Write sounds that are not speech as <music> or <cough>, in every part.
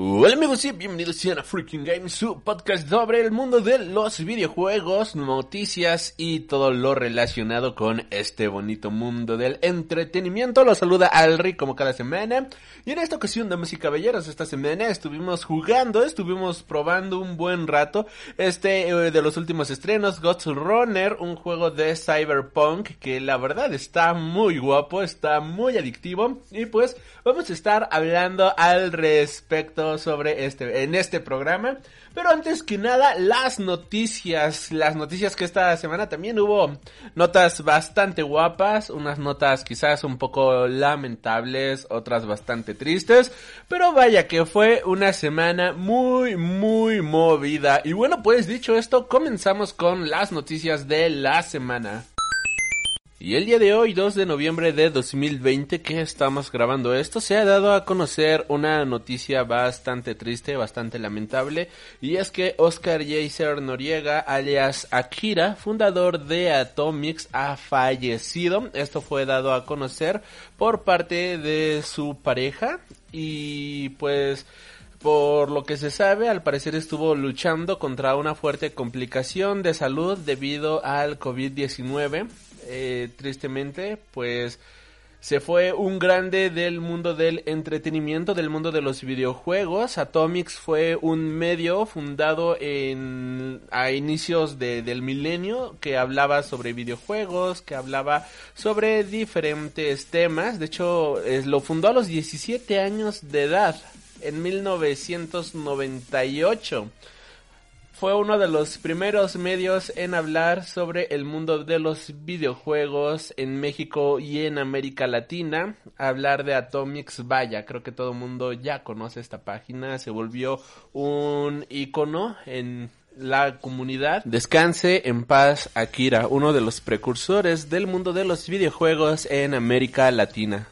Hola amigos y bienvenidos a Freaking Games, su podcast sobre el mundo de los videojuegos, noticias y todo lo relacionado con este bonito mundo del entretenimiento. Los saluda Alri como cada semana y en esta ocasión, damas y caballeros, esta semana estuvimos jugando, estuvimos probando un buen rato este eh, de los últimos estrenos, Ghost Runner, un juego de Cyberpunk que la verdad está muy guapo, está muy adictivo y pues vamos a estar hablando al respecto sobre este, en este programa. Pero antes que nada, las noticias, las noticias que esta semana también hubo notas bastante guapas, unas notas quizás un poco lamentables, otras bastante tristes, pero vaya que fue una semana muy, muy movida. Y bueno, pues dicho esto, comenzamos con las noticias de la semana. Y el día de hoy, 2 de noviembre de 2020, que estamos grabando esto, se ha dado a conocer una noticia bastante triste, bastante lamentable, y es que Oscar Jaser Noriega, alias Akira, fundador de Atomics, ha fallecido. Esto fue dado a conocer por parte de su pareja, y pues... Por lo que se sabe, al parecer estuvo luchando contra una fuerte complicación de salud debido al COVID-19 eh, tristemente, pues se fue un grande del mundo del entretenimiento, del mundo de los videojuegos. Atomics fue un medio fundado en, a inicios del milenio que hablaba sobre videojuegos, que hablaba sobre diferentes temas. De hecho, lo fundó a los 17 años de edad, en 1998 fue uno de los primeros medios en hablar sobre el mundo de los videojuegos en México y en América Latina. Hablar de Atomics, vaya, creo que todo el mundo ya conoce esta página, se volvió un icono en la comunidad. Descanse en paz Akira, uno de los precursores del mundo de los videojuegos en América Latina.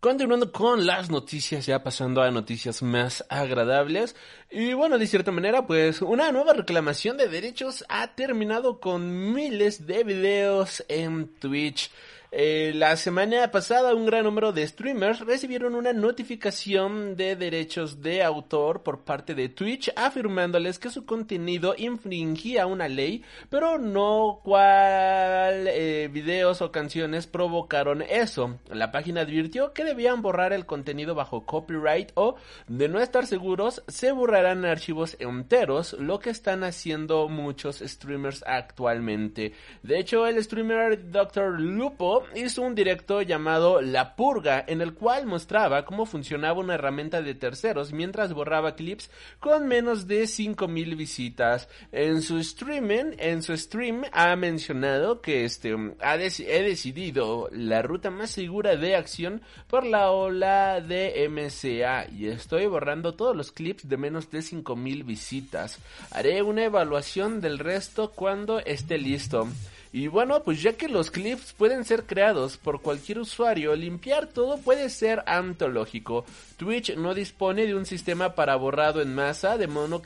Continuando con las noticias, ya pasando a noticias más agradables. Y bueno, de cierta manera, pues una nueva reclamación de derechos ha terminado con miles de videos en Twitch. Eh, la semana pasada un gran número de streamers recibieron una notificación de derechos de autor por parte de Twitch afirmándoles que su contenido infringía una ley, pero no cuál eh, videos o canciones provocaron eso. La página advirtió que debían borrar el contenido bajo copyright o, de no estar seguros, se borrarán archivos enteros, lo que están haciendo muchos streamers actualmente. De hecho, el streamer Dr. Lupo hizo un directo llamado La Purga, en el cual mostraba cómo funcionaba una herramienta de terceros mientras borraba clips con menos de 5000 visitas. En su streaming, en su stream ha mencionado que este ha he decidido la ruta más segura de acción por la ola de MCA y estoy borrando todos los clips de menos de 5000 visitas. Haré una evaluación del resto cuando esté listo. Y bueno, pues ya que los clips pueden ser creados por cualquier usuario, limpiar todo puede ser antológico. Twitch no dispone de un sistema para borrado en masa, de, modo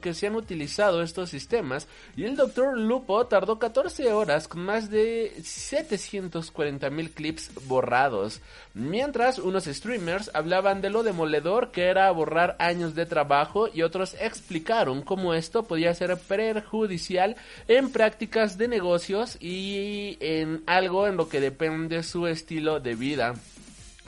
que, se han utilizado estos sistemas, y el Dr. Lupo tardó 14 horas con más de 740 mil clips borrados. Mientras unos streamers hablaban de lo demoledor que era borrar años de trabajo y otros explicaron cómo esto podía ser perjudicial en prácticas de negocio y en algo en lo que depende su estilo de vida.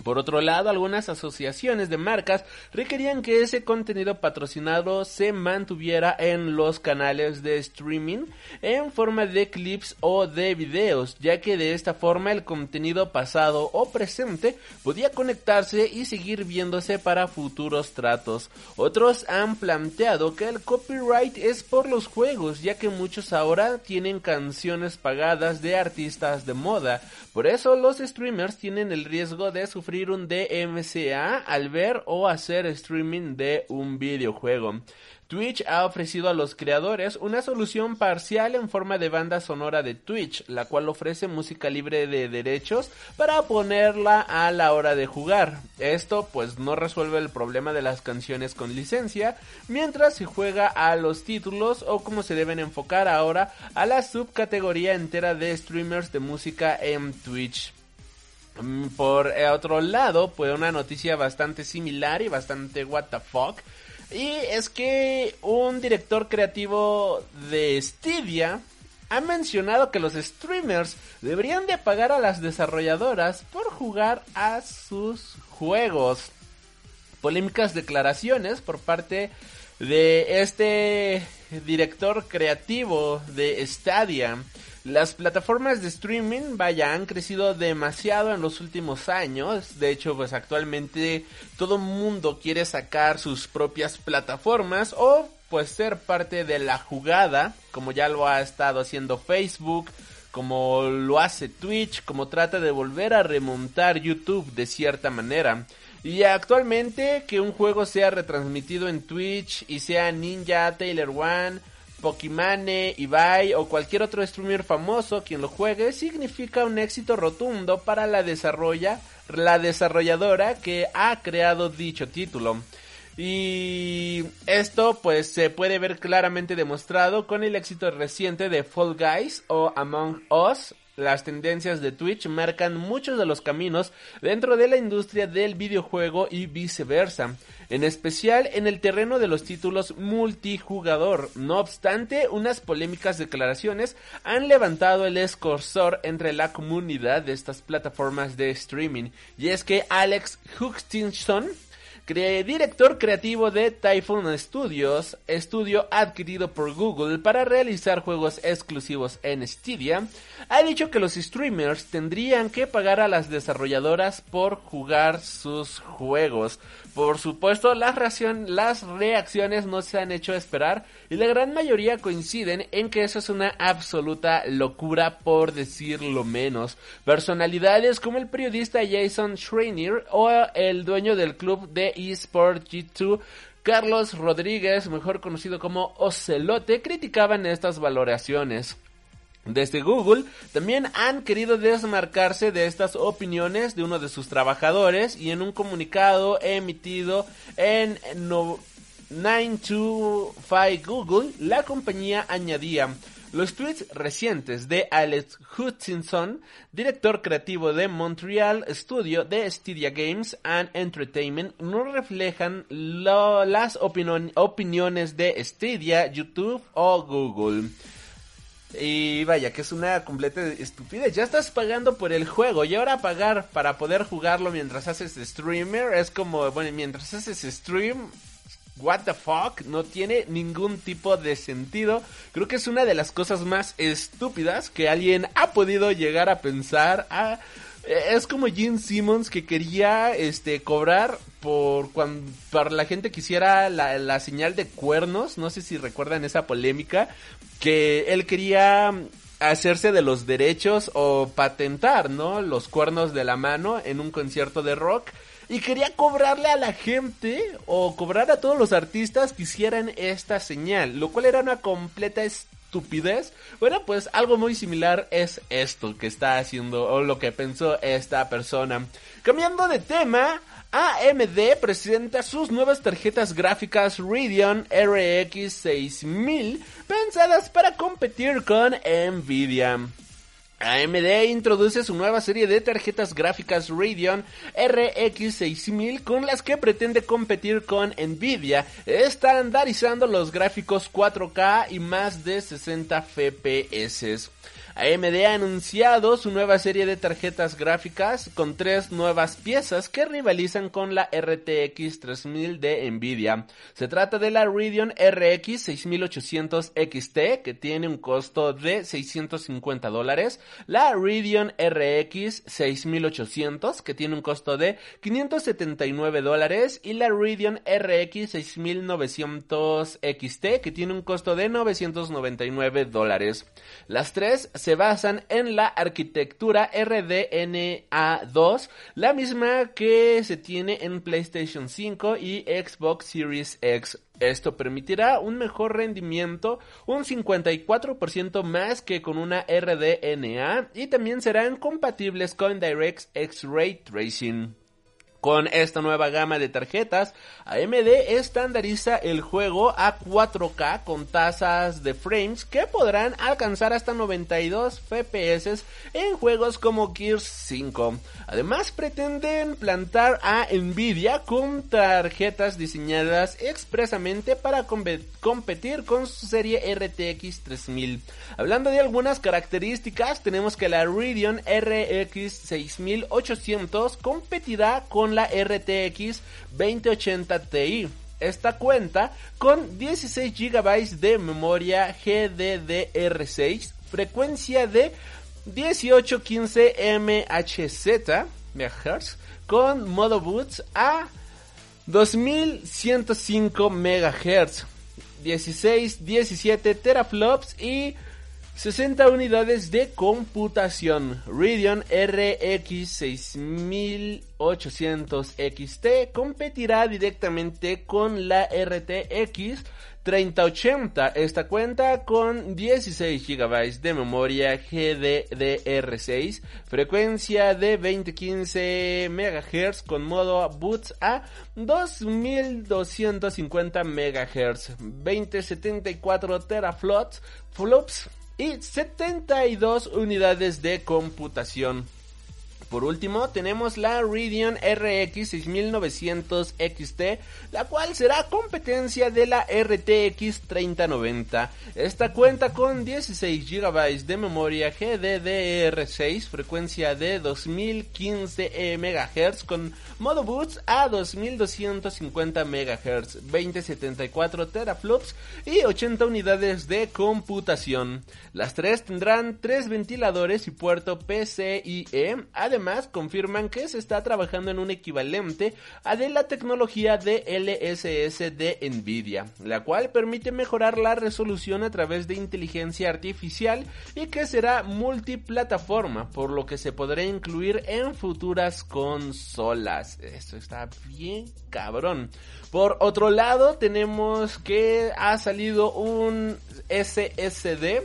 Por otro lado, algunas asociaciones de marcas requerían que ese contenido patrocinado se mantuviera en los canales de streaming en forma de clips o de videos, ya que de esta forma el contenido pasado o presente podía conectarse y seguir viéndose para futuros tratos. Otros han planteado que el copyright es por los juegos, ya que muchos ahora tienen canciones pagadas de artistas de moda. Por eso los streamers tienen el riesgo de sufrir un DMCA al ver o hacer streaming de un videojuego. Twitch ha ofrecido a los creadores una solución parcial en forma de banda sonora de Twitch, la cual ofrece música libre de derechos para ponerla a la hora de jugar. Esto pues no resuelve el problema de las canciones con licencia, mientras se juega a los títulos o como se deben enfocar ahora a la subcategoría entera de streamers de música en Twitch. Mm, por otro lado, pues una noticia bastante similar y bastante what the fuck y es que un director creativo de Stadia ha mencionado que los streamers deberían de pagar a las desarrolladoras por jugar a sus juegos. Polémicas declaraciones por parte de este director creativo de Stadia las plataformas de streaming, vaya, han crecido demasiado en los últimos años. De hecho, pues actualmente todo mundo quiere sacar sus propias plataformas o pues ser parte de la jugada, como ya lo ha estado haciendo Facebook, como lo hace Twitch, como trata de volver a remontar YouTube de cierta manera. Y actualmente que un juego sea retransmitido en Twitch y sea Ninja, Taylor One, Pokimane, Ibai o cualquier otro streamer famoso quien lo juegue significa un éxito rotundo para la desarrolla, la desarrolladora que ha creado dicho título. Y esto pues se puede ver claramente demostrado con el éxito reciente de Fall Guys o Among Us, las tendencias de Twitch marcan muchos de los caminos dentro de la industria del videojuego y viceversa, en especial en el terreno de los títulos multijugador. No obstante, unas polémicas declaraciones han levantado el escorsor entre la comunidad de estas plataformas de streaming, y es que Alex Hutchinson director creativo de Typhoon Studios, estudio adquirido por Google para realizar juegos exclusivos en Stadia, ha dicho que los streamers tendrían que pagar a las desarrolladoras por jugar sus juegos. Por supuesto, las, las reacciones no se han hecho esperar y la gran mayoría coinciden en que eso es una absoluta locura por decirlo menos. Personalidades como el periodista Jason Schreiner o el dueño del club de eSport G2 Carlos Rodríguez, mejor conocido como Ocelote, criticaban estas valoraciones. Desde Google también han querido desmarcarse de estas opiniones de uno de sus trabajadores y en un comunicado emitido en 925 Google, la compañía añadía los tweets recientes de Alex Hutchinson, director creativo de Montreal Studio de Stadia Games and Entertainment, no reflejan las opiniones de Stadia, YouTube o Google. Y vaya, que es una completa estupidez. Ya estás pagando por el juego y ahora pagar para poder jugarlo mientras haces streamer es como, bueno, mientras haces stream, what the fuck, no tiene ningún tipo de sentido. Creo que es una de las cosas más estúpidas que alguien ha podido llegar a pensar. A, es como Gene Simmons que quería este cobrar por cuando para la gente quisiera la, la señal de cuernos, no sé si recuerdan esa polémica, que él quería hacerse de los derechos o patentar, ¿no? Los cuernos de la mano en un concierto de rock y quería cobrarle a la gente o cobrar a todos los artistas que hicieran esta señal, lo cual era una completa estupidez. Bueno, pues algo muy similar es esto que está haciendo o lo que pensó esta persona. Cambiando de tema, AMD presenta sus nuevas tarjetas gráficas Radeon RX 6000 pensadas para competir con Nvidia. AMD introduce su nueva serie de tarjetas gráficas Radeon RX 6000 con las que pretende competir con Nvidia, estandarizando los gráficos 4K y más de 60 FPS. AMD ha anunciado su nueva serie de tarjetas gráficas con tres nuevas piezas que rivalizan con la RTX 3000 de Nvidia. Se trata de la Radeon RX 6800 XT que tiene un costo de 650 dólares, la Radeon RX 6800 que tiene un costo de 579 dólares y la Radeon RX 6900 XT que tiene un costo de 999 dólares. Las tres se se basan en la arquitectura RDNA2, la misma que se tiene en PlayStation 5 y Xbox Series X. Esto permitirá un mejor rendimiento, un 54% más que con una RDNA y también serán compatibles con DirectX X-Ray Tracing. Con esta nueva gama de tarjetas, AMD estandariza el juego a 4K con tasas de frames que podrán alcanzar hasta 92 FPS en juegos como Gears 5. Además pretenden plantar a Nvidia con tarjetas diseñadas expresamente para competir con su serie RTX 3000. Hablando de algunas características, tenemos que la Radeon RX 6800 competirá con la RTX 2080 Ti. Esta cuenta con 16 GB de memoria GDDR6, frecuencia de 1815 MHz, MHz con modo boots a 2105 MHz, 16, 17 teraflops y 60 unidades de computación. Radeon RX 6800 XT competirá directamente con la RTX 3080. Esta cuenta con 16 GB de memoria GDDR6, frecuencia de 2015 MHz con modo boots a 2250 MHz, 2074 teraflops, flops y 72 unidades de computación. Por último, tenemos la Radeon RX 6900 XT, la cual será competencia de la RTX 3090. Esta cuenta con 16 GB de memoria GDDR6, frecuencia de 2015 MHz con modo boost a 2250 MHz, 2074 teraflops y 80 unidades de computación. Las tres tendrán tres ventiladores y puerto PCIe, confirman que se está trabajando en un equivalente a de la tecnología de LSS de Nvidia, la cual permite mejorar la resolución a través de inteligencia artificial y que será multiplataforma, por lo que se podrá incluir en futuras consolas. Esto está bien cabrón. Por otro lado, tenemos que ha salido un SSD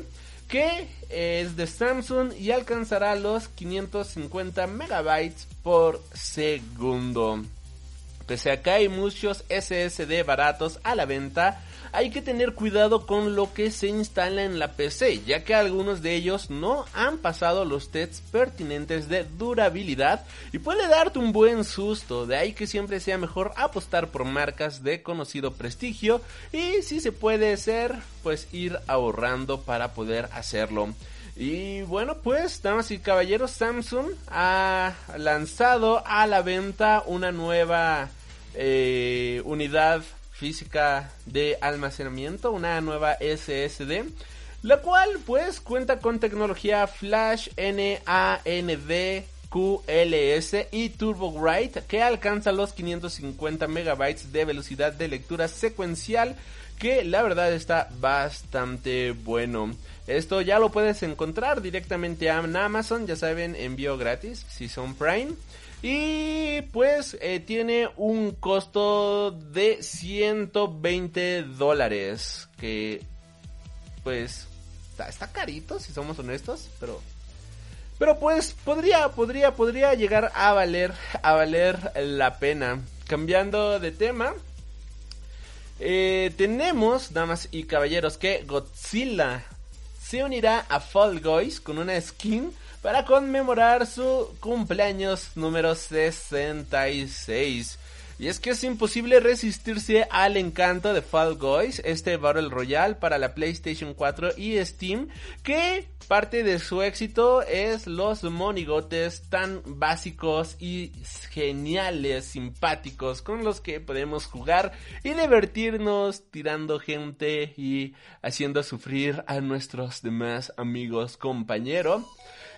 que es de Samsung y alcanzará los 550 megabytes por segundo. Pese a que hay muchos SSD baratos a la venta, hay que tener cuidado con lo que se instala en la PC, ya que algunos de ellos no han pasado los tests pertinentes de durabilidad y puede darte un buen susto, de ahí que siempre sea mejor apostar por marcas de conocido prestigio y si se puede ser, pues ir ahorrando para poder hacerlo. Y bueno, pues, damas y caballeros, Samsung ha lanzado a la venta una nueva eh, unidad física de almacenamiento, una nueva SSD, la cual pues cuenta con tecnología Flash NAND QLS y TurboWrite que alcanza los 550 megabytes de velocidad de lectura secuencial que la verdad está bastante bueno. Esto ya lo puedes encontrar directamente en Amazon, ya saben, envío gratis si son Prime. Y pues eh, tiene un costo de 120 dólares. Que pues está, carito si somos honestos. Pero, pero pues podría, podría, podría llegar a valer, a valer la pena. Cambiando de tema. Eh, tenemos, damas y caballeros, que Godzilla se unirá a Fall Guys con una skin para conmemorar su cumpleaños número 66. Y es que es imposible resistirse al encanto de Fall Guys, este Battle Royale para la PlayStation 4 y Steam, que parte de su éxito es los monigotes tan básicos y geniales, simpáticos, con los que podemos jugar y divertirnos tirando gente y haciendo sufrir a nuestros demás amigos compañeros.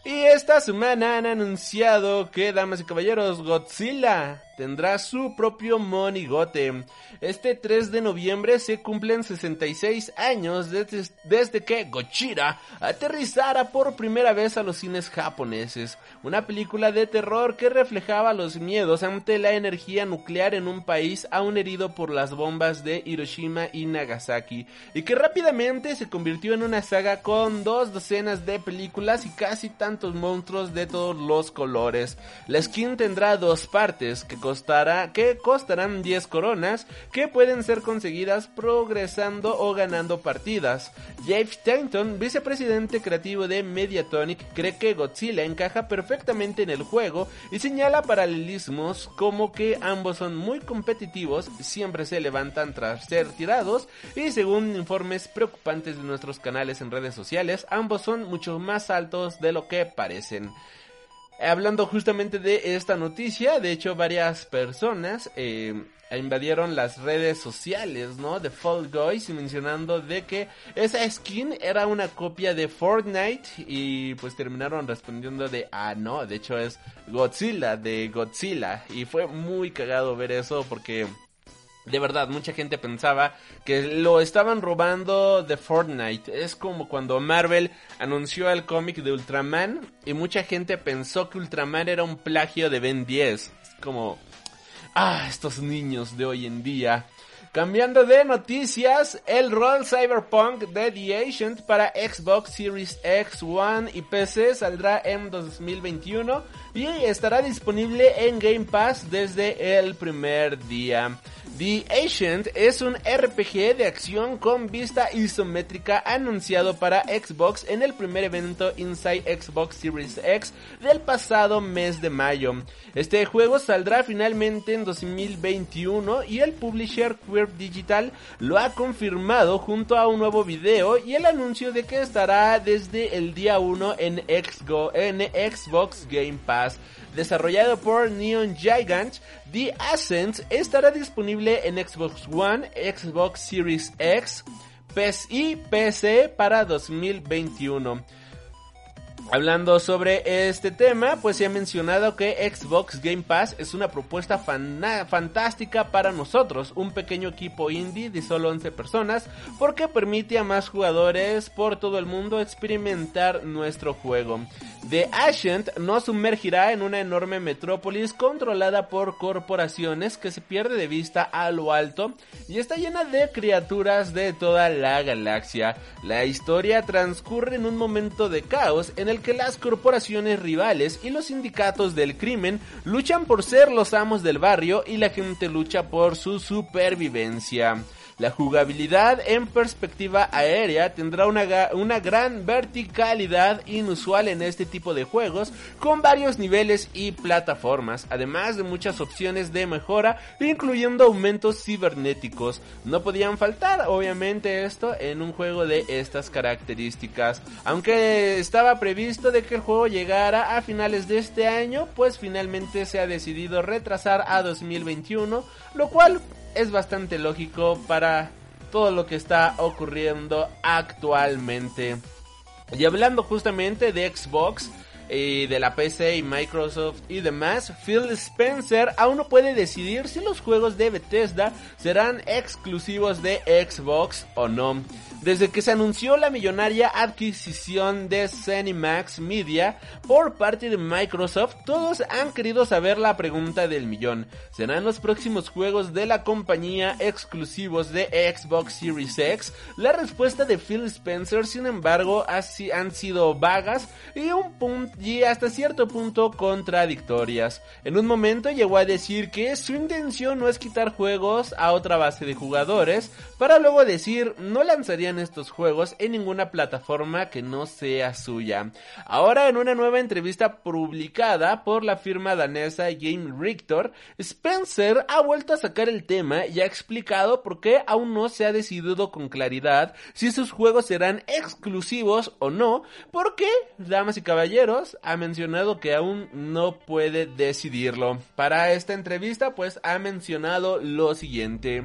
Y esta semana han anunciado que, damas y caballeros, Godzilla tendrá su propio monigote. Este 3 de noviembre se cumplen 66 años desde, que Godzilla aterrizara por primera vez a los cines japoneses. Una película de terror que reflejaba los miedos ante la energía nuclear en un país aún herido por las bombas de Hiroshima y Nagasaki y que rápidamente se convirtió en una saga con dos docenas de películas y casi tantos monstruos de todos los colores. La skin tendrá dos partes que costará que costarán 10 coronas que pueden ser conseguidas progresando o ganando partidas. Jeff Stanton, vicepresidente creativo de Mediatonic, cree que Godzilla encaja perfectamente en el juego y señala paralelismos como que ambos son muy competitivos, siempre se levantan tras ser tirados y según informes preocupantes de nuestros canales en redes sociales, ambos son mucho más altos de lo que parecen. Hablando justamente de esta noticia, de hecho varias personas eh, invadieron las redes sociales, ¿no? De Fall Guys mencionando de que esa skin era una copia de Fortnite y pues terminaron respondiendo de, ah, no, de hecho es Godzilla, de Godzilla. Y fue muy cagado ver eso porque de verdad, mucha gente pensaba que lo estaban robando de Fortnite. Es como cuando Marvel anunció el cómic de Ultraman y mucha gente pensó que Ultraman era un plagio de Ben 10. Es como, ah, estos niños de hoy en día. Cambiando de noticias, el rol Cyberpunk de The Ancient para Xbox Series X, One y PC saldrá en 2021 y estará disponible en Game Pass desde el primer día. The Ancient es un RPG de acción con vista isométrica anunciado para Xbox en el primer evento Inside Xbox Series X del pasado mes de mayo. Este juego saldrá finalmente en 2021 y el publisher Queer Digital lo ha confirmado junto a un nuevo video y el anuncio de que estará desde el día 1 en, en Xbox Game Pass. Desarrollado por Neon Gigant, The Ascent estará disponible en Xbox One, Xbox Series X, PS y PC para 2021. Hablando sobre este tema, pues se ha mencionado que Xbox Game Pass es una propuesta fantástica para nosotros, un pequeño equipo indie de solo 11 personas, porque permite a más jugadores por todo el mundo experimentar nuestro juego. The Ascent nos sumergirá en una enorme metrópolis controlada por corporaciones que se pierde de vista a lo alto y está llena de criaturas de toda la galaxia. La historia transcurre en un momento de caos en el que las corporaciones rivales y los sindicatos del crimen luchan por ser los amos del barrio y la gente lucha por su supervivencia. La jugabilidad en perspectiva aérea tendrá una, una, gran verticalidad inusual en este tipo de juegos, con varios niveles y plataformas, además de muchas opciones de mejora, incluyendo aumentos cibernéticos. No podían faltar, obviamente, esto en un juego de estas características. Aunque estaba previsto de que el juego llegara a finales de este año, pues finalmente se ha decidido retrasar a 2021, lo cual es bastante lógico para todo lo que está ocurriendo actualmente. Y hablando justamente de Xbox, y de la PC y Microsoft y demás, Phil Spencer aún no puede decidir si los juegos de Bethesda serán exclusivos de Xbox o no. Desde que se anunció la millonaria adquisición de Cinemax Media por parte de Microsoft, todos han querido saber la pregunta del millón. ¿Serán los próximos juegos de la compañía exclusivos de Xbox Series X? La respuesta de Phil Spencer, sin embargo, han sido vagas y, un y hasta cierto punto contradictorias. En un momento llegó a decir que su intención no es quitar juegos a otra base de jugadores, para luego decir no lanzaría estos juegos en ninguna plataforma que no sea suya. Ahora en una nueva entrevista publicada por la firma danesa Game Richter, Spencer ha vuelto a sacar el tema y ha explicado por qué aún no se ha decidido con claridad si sus juegos serán exclusivos o no, porque, damas y caballeros, ha mencionado que aún no puede decidirlo. Para esta entrevista pues ha mencionado lo siguiente.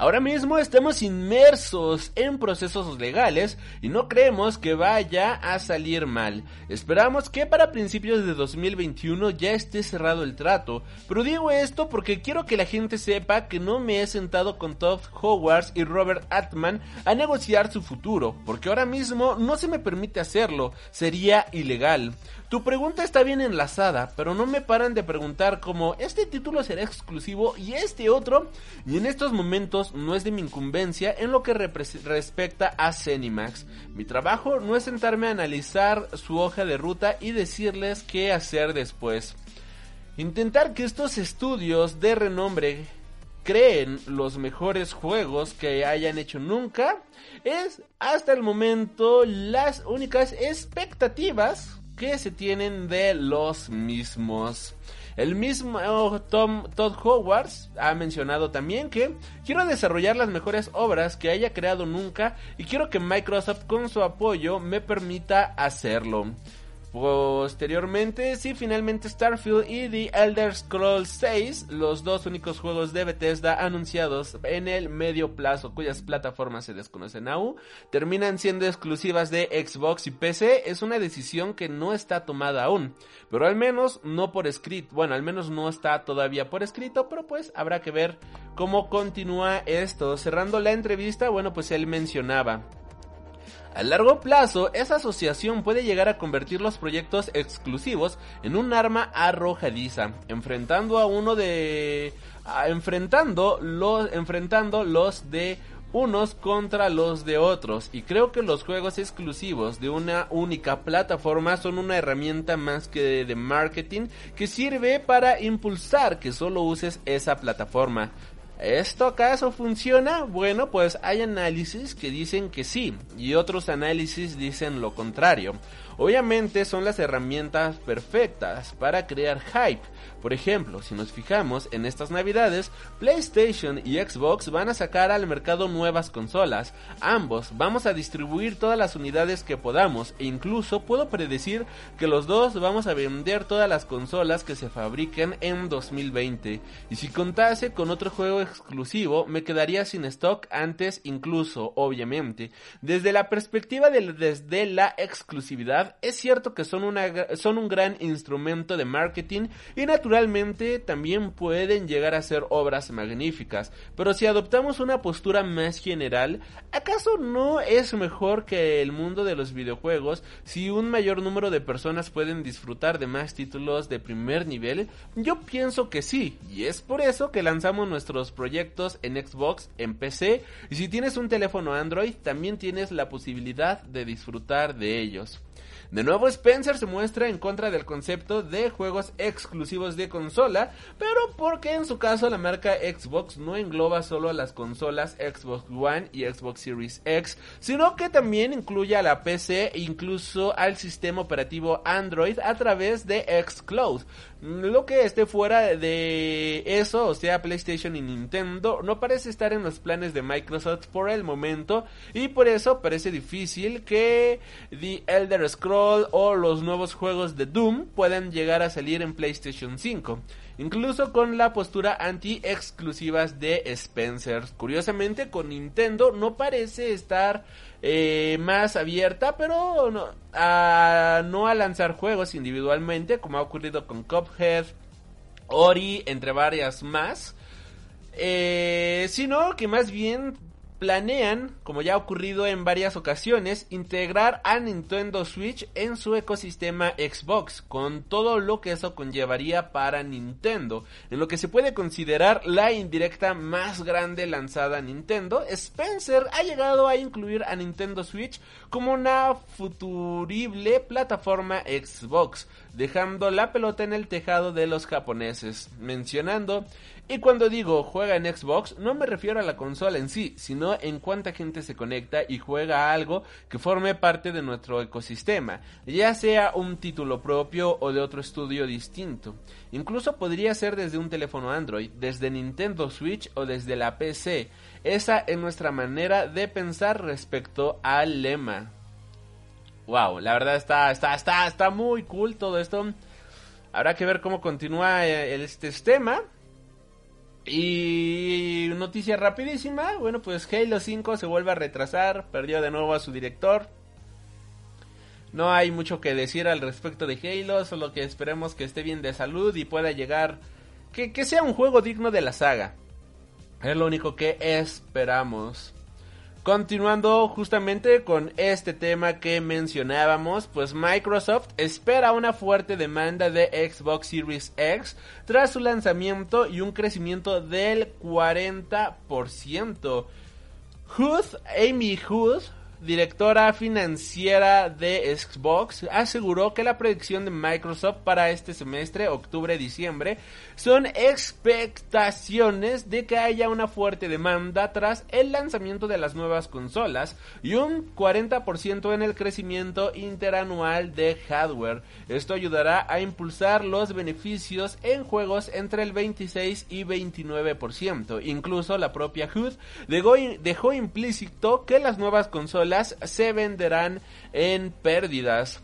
Ahora mismo estamos inmersos en procesos legales y no creemos que vaya a salir mal. Esperamos que para principios de 2021 ya esté cerrado el trato, pero digo esto porque quiero que la gente sepa que no me he sentado con Todd Howard y Robert Atman a negociar su futuro, porque ahora mismo no se me permite hacerlo, sería ilegal. Tu pregunta está bien enlazada, pero no me paran de preguntar como este título será exclusivo y este otro, y en estos momentos no es de mi incumbencia en lo que respecta a Cenimax. Mi trabajo no es sentarme a analizar su hoja de ruta y decirles qué hacer después. Intentar que estos estudios de renombre creen los mejores juegos que hayan hecho nunca es hasta el momento las únicas expectativas que se tienen de los mismos. El mismo Tom Todd Howard ha mencionado también que quiero desarrollar las mejores obras que haya creado nunca y quiero que Microsoft con su apoyo me permita hacerlo. Posteriormente, sí, finalmente Starfield y The Elder Scrolls 6, los dos únicos juegos de Bethesda anunciados en el medio plazo, cuyas plataformas se desconocen aún, terminan siendo exclusivas de Xbox y PC, es una decisión que no está tomada aún, pero al menos no por escrito, bueno, al menos no está todavía por escrito, pero pues habrá que ver cómo continúa esto. Cerrando la entrevista, bueno, pues él mencionaba, a largo plazo, esa asociación puede llegar a convertir los proyectos exclusivos en un arma arrojadiza, enfrentando a uno de enfrentando los enfrentando los de unos contra los de otros y creo que los juegos exclusivos de una única plataforma son una herramienta más que de marketing que sirve para impulsar que solo uses esa plataforma. ¿Esto acaso funciona? Bueno, pues hay análisis que dicen que sí y otros análisis dicen lo contrario. Obviamente son las herramientas perfectas para crear hype, por ejemplo, si nos fijamos en estas navidades, PlayStation y Xbox van a sacar al mercado nuevas consolas. Ambos vamos a distribuir todas las unidades que podamos e incluso puedo predecir que los dos vamos a vender todas las consolas que se fabriquen en 2020. Y si contase con otro juego exclusivo, me quedaría sin stock antes incluso, obviamente. Desde la perspectiva de desde la exclusividad, es cierto que son, una, son un gran instrumento de marketing y naturalmente naturalmente también pueden llegar a ser obras magníficas, pero si adoptamos una postura más general, ¿acaso no es mejor que el mundo de los videojuegos si un mayor número de personas pueden disfrutar de más títulos de primer nivel? Yo pienso que sí, y es por eso que lanzamos nuestros proyectos en Xbox, en PC, y si tienes un teléfono Android, también tienes la posibilidad de disfrutar de ellos. De nuevo Spencer se muestra en contra del concepto de juegos exclusivos de consola, pero porque en su caso la marca Xbox no engloba solo a las consolas Xbox One y Xbox Series X, sino que también incluye a la PC e incluso al sistema operativo Android a través de Xcloud. Lo que esté fuera de eso, o sea PlayStation y Nintendo, no parece estar en los planes de Microsoft por el momento y por eso parece difícil que The Elder Scroll o los nuevos juegos de Doom puedan llegar a salir en PlayStation 5 incluso con la postura anti-exclusivas de Spencer. Curiosamente, con Nintendo no parece estar eh, más abierta, pero no a, no a lanzar juegos individualmente, como ha ocurrido con Cuphead, Ori, entre varias más. Eh, sino que más bien planean, como ya ha ocurrido en varias ocasiones, integrar a Nintendo Switch en su ecosistema Xbox, con todo lo que eso conllevaría para Nintendo. En lo que se puede considerar la indirecta más grande lanzada a Nintendo, Spencer ha llegado a incluir a Nintendo Switch como una futurible plataforma Xbox, dejando la pelota en el tejado de los japoneses, mencionando y cuando digo juega en Xbox, no me refiero a la consola en sí, sino en cuánta gente se conecta y juega algo que forme parte de nuestro ecosistema, ya sea un título propio o de otro estudio distinto. Incluso podría ser desde un teléfono Android, desde Nintendo Switch o desde la PC. Esa es nuestra manera de pensar respecto al lema. Wow, la verdad está, está, está, está muy cool todo esto. Habrá que ver cómo continúa eh, este tema. Y noticia rapidísima, bueno pues Halo 5 se vuelve a retrasar, perdió de nuevo a su director. No hay mucho que decir al respecto de Halo, solo que esperemos que esté bien de salud y pueda llegar, que, que sea un juego digno de la saga. Es lo único que esperamos. Continuando justamente con este tema que mencionábamos, pues Microsoft espera una fuerte demanda de Xbox Series X tras su lanzamiento y un crecimiento del 40%. Hood, Amy Hood, directora financiera de Xbox, aseguró que la predicción de Microsoft para este semestre, octubre-diciembre, son expectaciones de que haya una fuerte demanda tras el lanzamiento de las nuevas consolas y un 40% en el crecimiento interanual de hardware. Esto ayudará a impulsar los beneficios en juegos entre el 26 y 29%. Incluso la propia HUD dejó, implícito que las nuevas consolas se venderán en pérdidas.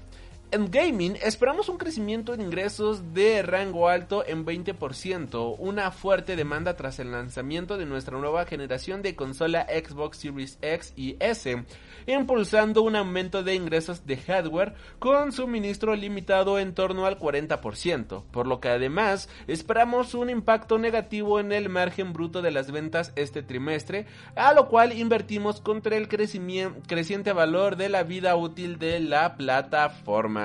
En gaming esperamos un crecimiento en ingresos de rango alto en 20%, una fuerte demanda tras el lanzamiento de nuestra nueva generación de consola Xbox Series X y S, impulsando un aumento de ingresos de hardware con suministro limitado en torno al 40%, por lo que además esperamos un impacto negativo en el margen bruto de las ventas este trimestre, a lo cual invertimos contra el creciente valor de la vida útil de la plataforma.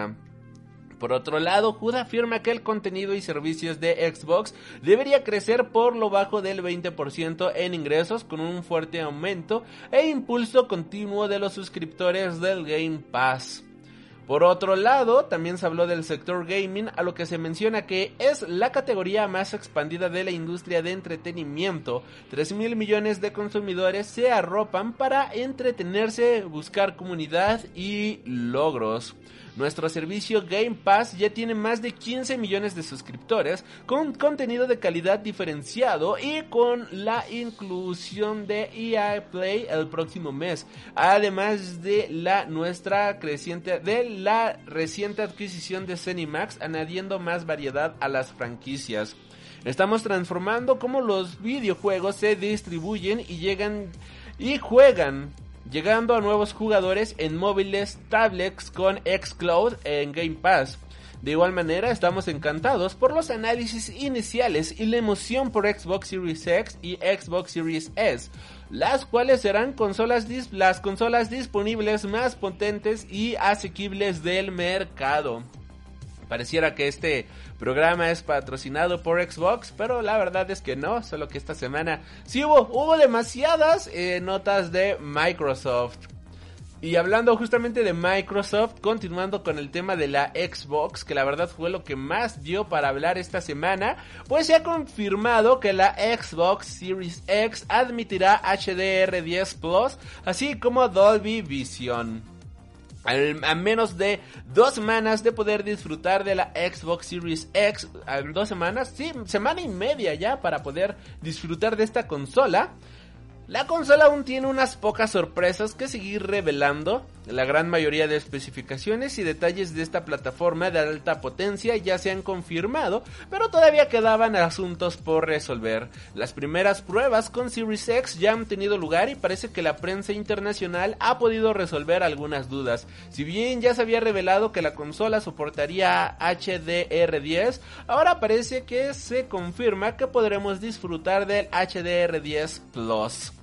Por otro lado, HUD afirma que el contenido y servicios de Xbox debería crecer por lo bajo del 20% en ingresos con un fuerte aumento e impulso continuo de los suscriptores del Game Pass. Por otro lado, también se habló del sector gaming, a lo que se menciona que es la categoría más expandida de la industria de entretenimiento. 3 mil millones de consumidores se arropan para entretenerse, buscar comunidad y logros. Nuestro servicio Game Pass ya tiene más de 15 millones de suscriptores con contenido de calidad diferenciado y con la inclusión de EA Play el próximo mes, además de la nuestra creciente de la reciente adquisición de Cenimax añadiendo más variedad a las franquicias. Estamos transformando cómo los videojuegos se distribuyen y llegan y juegan llegando a nuevos jugadores en móviles, tablets con xCloud en Game Pass. De igual manera, estamos encantados por los análisis iniciales y la emoción por Xbox Series X y Xbox Series S, las cuales serán las consolas disponibles más potentes y asequibles del mercado. Pareciera que este programa es patrocinado por Xbox, pero la verdad es que no, solo que esta semana sí hubo, hubo demasiadas eh, notas de Microsoft. Y hablando justamente de Microsoft, continuando con el tema de la Xbox, que la verdad fue lo que más dio para hablar esta semana, pues se ha confirmado que la Xbox Series X admitirá HDR10 Plus, así como Dolby Vision a menos de dos semanas de poder disfrutar de la Xbox Series X, en dos semanas, sí, semana y media ya para poder disfrutar de esta consola. La consola aún tiene unas pocas sorpresas que seguir revelando. La gran mayoría de especificaciones y detalles de esta plataforma de alta potencia ya se han confirmado, pero todavía quedaban asuntos por resolver. Las primeras pruebas con Series X ya han tenido lugar y parece que la prensa internacional ha podido resolver algunas dudas. Si bien ya se había revelado que la consola soportaría HDR10, ahora parece que se confirma que podremos disfrutar del HDR10 Plus.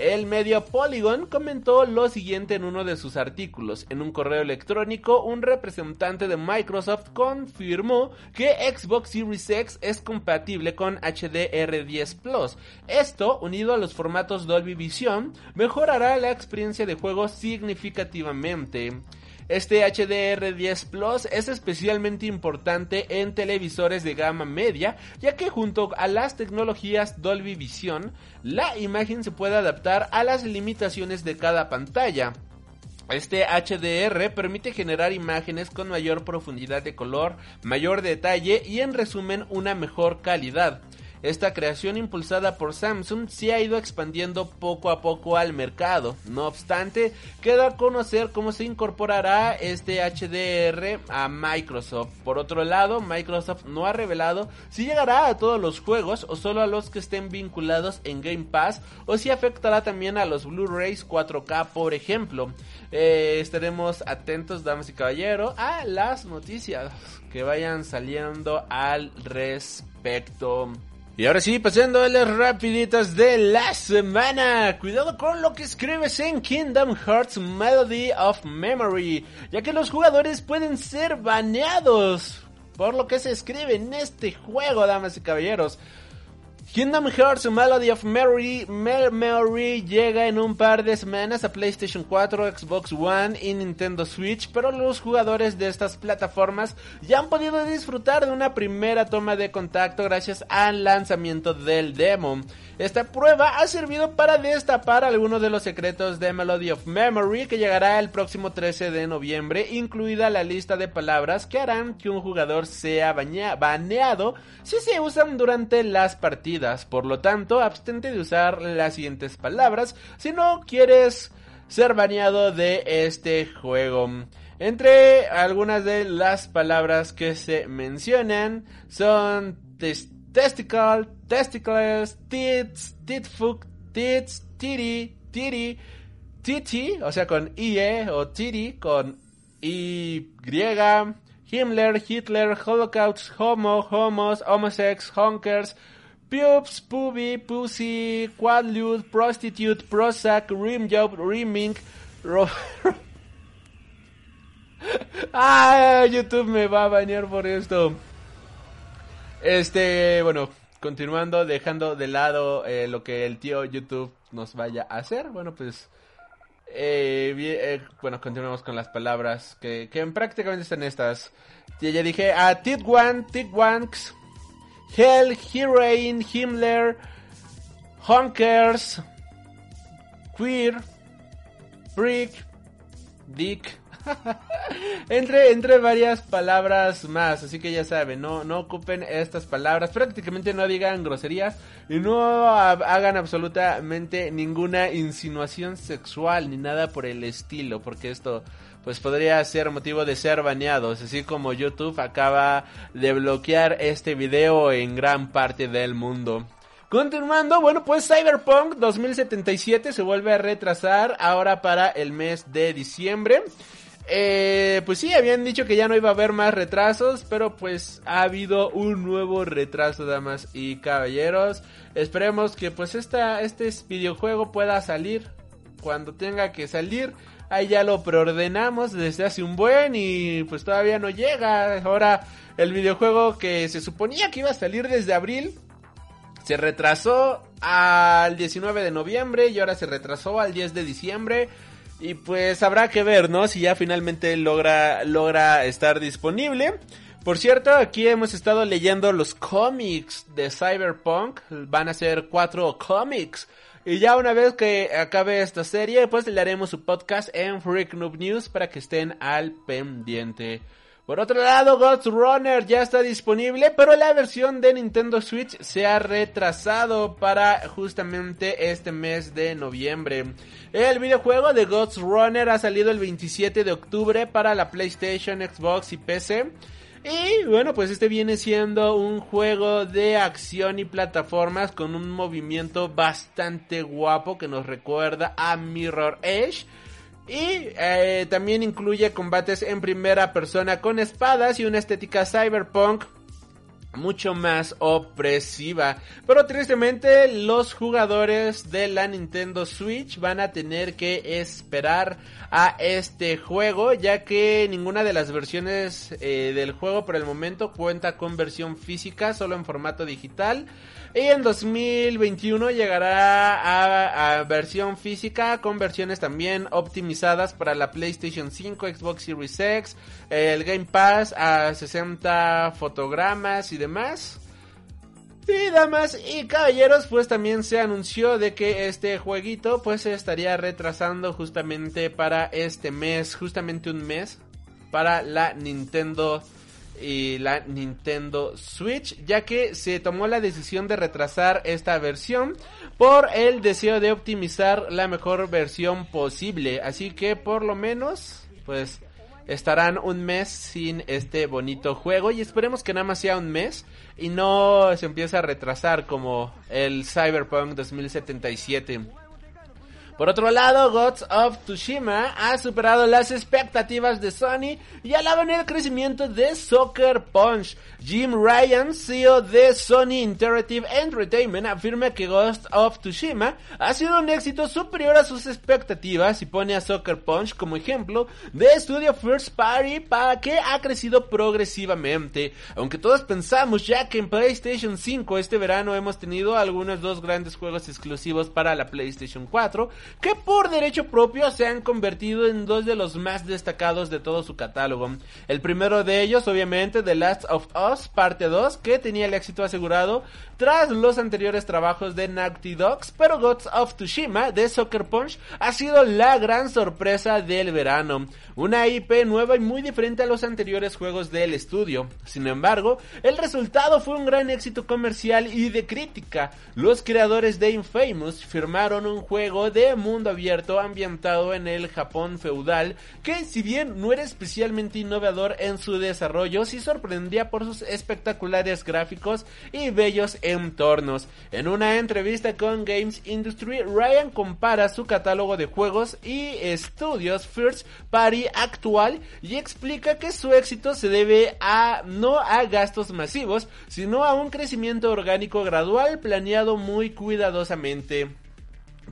El medio Polygon comentó lo siguiente en uno de sus artículos. En un correo electrónico, un representante de Microsoft confirmó que Xbox Series X es compatible con HDR10 Plus. Esto, unido a los formatos Dolby Vision, mejorará la experiencia de juego significativamente. Este HDR10 Plus es especialmente importante en televisores de gama media, ya que junto a las tecnologías Dolby Vision, la imagen se puede adaptar a las limitaciones de cada pantalla. Este HDR permite generar imágenes con mayor profundidad de color, mayor detalle y en resumen una mejor calidad. Esta creación impulsada por Samsung se ha ido expandiendo poco a poco al mercado. No obstante, queda a conocer cómo se incorporará este HDR a Microsoft. Por otro lado, Microsoft no ha revelado si llegará a todos los juegos o solo a los que estén vinculados en Game Pass o si afectará también a los Blu-rays 4K, por ejemplo. Eh, estaremos atentos, damas y caballeros, a las noticias que vayan saliendo al respecto. Y ahora sí, pasando a las rapiditas de la semana. Cuidado con lo que escribes en Kingdom Hearts Melody of Memory, ya que los jugadores pueden ser baneados por lo que se escribe en este juego, damas y caballeros. Kingdom Hearts Melody of Memory, Memory llega en un par de semanas a PlayStation 4, Xbox One y Nintendo Switch, pero los jugadores de estas plataformas ya han podido disfrutar de una primera toma de contacto gracias al lanzamiento del demo. Esta prueba ha servido para destapar algunos de los secretos de Melody of Memory que llegará el próximo 13 de noviembre, incluida la lista de palabras que harán que un jugador sea baneado si se usan durante las partidas. Por lo tanto, abstente de usar las siguientes palabras si no quieres ser baneado de este juego. Entre algunas de las palabras que se mencionan son testicle, testicles, tits, titfuck, tits, titty, titty, titi, o sea con IE o titty con Y, Himmler, Hitler, Holocaust, Homo, Homos, Homosex, Honkers, Pubes, Pubi, Pussy, Quadlude, Prostitute, Prozac, Rimjob, Riming, Ro <laughs> ah, YouTube me va a bañar por esto. Este, bueno, continuando, dejando de lado eh, lo que el tío YouTube nos vaya a hacer. Bueno, pues, eh, eh, bueno, continuamos con las palabras que, que prácticamente están estas. Ya, dije a ah, Titwan, Titwanks, Hell, Heroine, Himmler, Honkers, Queer, Freak, Dick, <laughs> entre, entre varias palabras más, así que ya saben, no, no ocupen estas palabras, prácticamente no digan groserías y no hagan absolutamente ninguna insinuación sexual ni nada por el estilo, porque esto pues podría ser motivo de ser baneados, así como YouTube acaba de bloquear este video en gran parte del mundo. Continuando, bueno, pues Cyberpunk 2077 se vuelve a retrasar ahora para el mes de diciembre. Eh, pues sí, habían dicho que ya no iba a haber más retrasos, pero pues ha habido un nuevo retraso, damas y caballeros. Esperemos que pues esta, este videojuego pueda salir cuando tenga que salir. Ahí ya lo preordenamos desde hace un buen y pues todavía no llega. Ahora el videojuego que se suponía que iba a salir desde abril se retrasó al 19 de noviembre y ahora se retrasó al 10 de diciembre. Y pues habrá que ver, ¿no? Si ya finalmente logra, logra estar disponible. Por cierto, aquí hemos estado leyendo los cómics de Cyberpunk. Van a ser cuatro cómics. Y ya una vez que acabe esta serie, pues le haremos su podcast en Freak Noob News para que estén al pendiente. Por otro lado, Ghost Runner ya está disponible, pero la versión de Nintendo Switch se ha retrasado para justamente este mes de noviembre. El videojuego de Ghost Runner ha salido el 27 de octubre para la PlayStation, Xbox y PC. Y bueno, pues este viene siendo un juego de acción y plataformas con un movimiento bastante guapo que nos recuerda a Mirror Edge. Y eh, también incluye combates en primera persona con espadas y una estética cyberpunk mucho más opresiva. Pero tristemente los jugadores de la Nintendo Switch van a tener que esperar a este juego ya que ninguna de las versiones eh, del juego por el momento cuenta con versión física, solo en formato digital. Y en 2021 llegará a, versión física con versiones también optimizadas para la PlayStation 5, Xbox Series X, el Game Pass a 60 fotogramas y demás. Y damas y caballeros, pues también se anunció de que este jueguito pues se estaría retrasando justamente para este mes, justamente un mes, para la Nintendo y la Nintendo Switch, ya que se tomó la decisión de retrasar esta versión por el deseo de optimizar la mejor versión posible. Así que por lo menos, pues estarán un mes sin este bonito juego y esperemos que nada más sea un mes y no se empiece a retrasar como el Cyberpunk 2077. Por otro lado, Gods of Tsushima ha superado las expectativas de Sony y alaban el crecimiento de Soccer Punch. Jim Ryan, CEO de Sony Interactive Entertainment, afirma que Ghost of Tsushima ha sido un éxito superior a sus expectativas y pone a Soccer Punch como ejemplo de estudio First Party para que ha crecido progresivamente. Aunque todos pensamos ya que en PlayStation 5 este verano hemos tenido algunos dos grandes juegos exclusivos para la PlayStation 4, que por derecho propio se han convertido en dos de los más destacados de todo su catálogo. El primero de ellos, obviamente, The Last of Us Parte 2, que tenía el éxito asegurado tras los anteriores trabajos de Naughty Dogs, pero Gods of Tsushima de Soccer Punch ha sido la gran sorpresa del verano. Una IP nueva y muy diferente a los anteriores juegos del estudio. Sin embargo, el resultado fue un gran éxito comercial y de crítica. Los creadores de Infamous firmaron un juego de mundo abierto ambientado en el Japón feudal que si bien no era especialmente innovador en su desarrollo, sí sorprendía por sus espectaculares gráficos y bellos entornos. En una entrevista con Games Industry, Ryan compara su catálogo de juegos y estudios First Party actual y explica que su éxito se debe a no a gastos masivos, sino a un crecimiento orgánico gradual planeado muy cuidadosamente.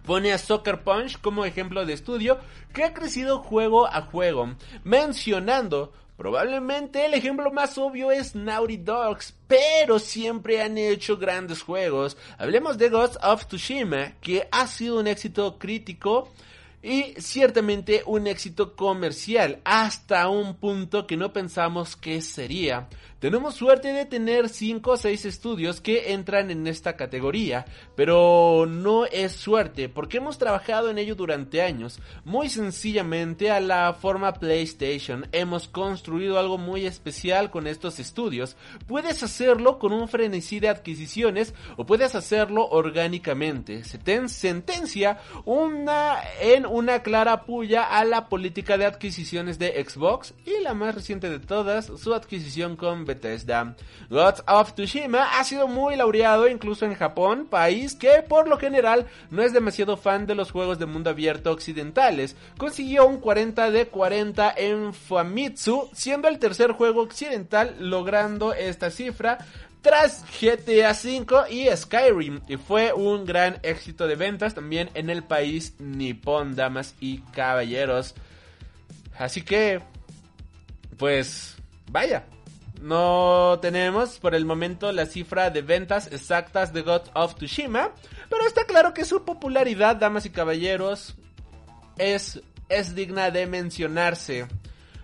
Pone a Soccer Punch como ejemplo de estudio que ha crecido juego a juego, mencionando Probablemente el ejemplo más obvio es Naughty Dogs, pero siempre han hecho grandes juegos. Hablemos de Ghost of Tsushima, que ha sido un éxito crítico y ciertamente un éxito comercial hasta un punto que no pensamos que sería. Tenemos suerte de tener 5 o 6 estudios que entran en esta categoría, pero no es suerte porque hemos trabajado en ello durante años. Muy sencillamente a la forma PlayStation hemos construido algo muy especial con estos estudios. Puedes hacerlo con un frenesí de adquisiciones o puedes hacerlo orgánicamente. Se ten sentencia una en una clara puya a la política de adquisiciones de Xbox y la más reciente de todas, su adquisición con Bethesda. Gods of Tsushima ha sido muy laureado incluso en Japón, país que por lo general no es demasiado fan de los juegos de mundo abierto occidentales. Consiguió un 40 de 40 en Famitsu, siendo el tercer juego occidental logrando esta cifra tras GTA V y Skyrim y fue un gran éxito de ventas también en el país nipón, damas y caballeros. Así que, pues, vaya, no tenemos por el momento la cifra de ventas exactas de God of Tsushima, pero está claro que su popularidad, damas y caballeros, es, es digna de mencionarse.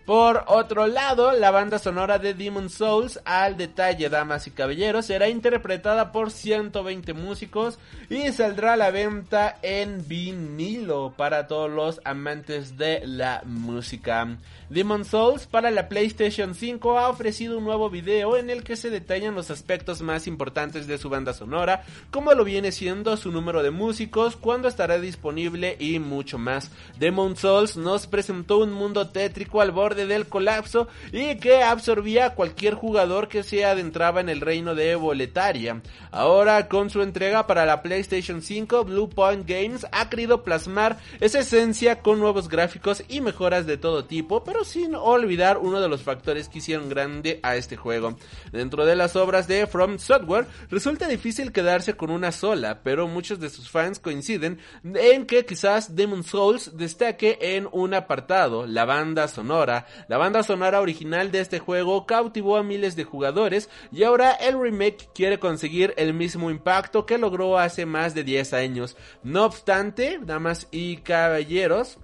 Por otro lado, la banda sonora de Demon Souls, al detalle, damas y caballeros, será interpretada por 120 músicos y saldrá a la venta en vinilo para todos los amantes de la música. Demon Souls para la PlayStation 5 ha ofrecido un nuevo video en el que se detallan los aspectos más importantes de su banda sonora, como lo viene siendo su número de músicos, cuándo estará disponible y mucho más. Demon Souls nos presentó un mundo tétrico al borde del colapso y que absorbía a cualquier jugador que se adentraba en el reino de Boletaria. Ahora con su entrega para la PlayStation 5, Blue Point Games ha querido plasmar esa esencia con nuevos gráficos y mejoras de todo tipo, pero sin olvidar uno de los factores que hicieron grande a este juego. Dentro de las obras de From Software resulta difícil quedarse con una sola, pero muchos de sus fans coinciden en que quizás Demon Souls destaque en un apartado, la banda sonora, la banda sonora original de este juego cautivó a miles de jugadores y ahora el remake quiere conseguir el mismo impacto que logró hace más de 10 años. No obstante, damas y caballeros,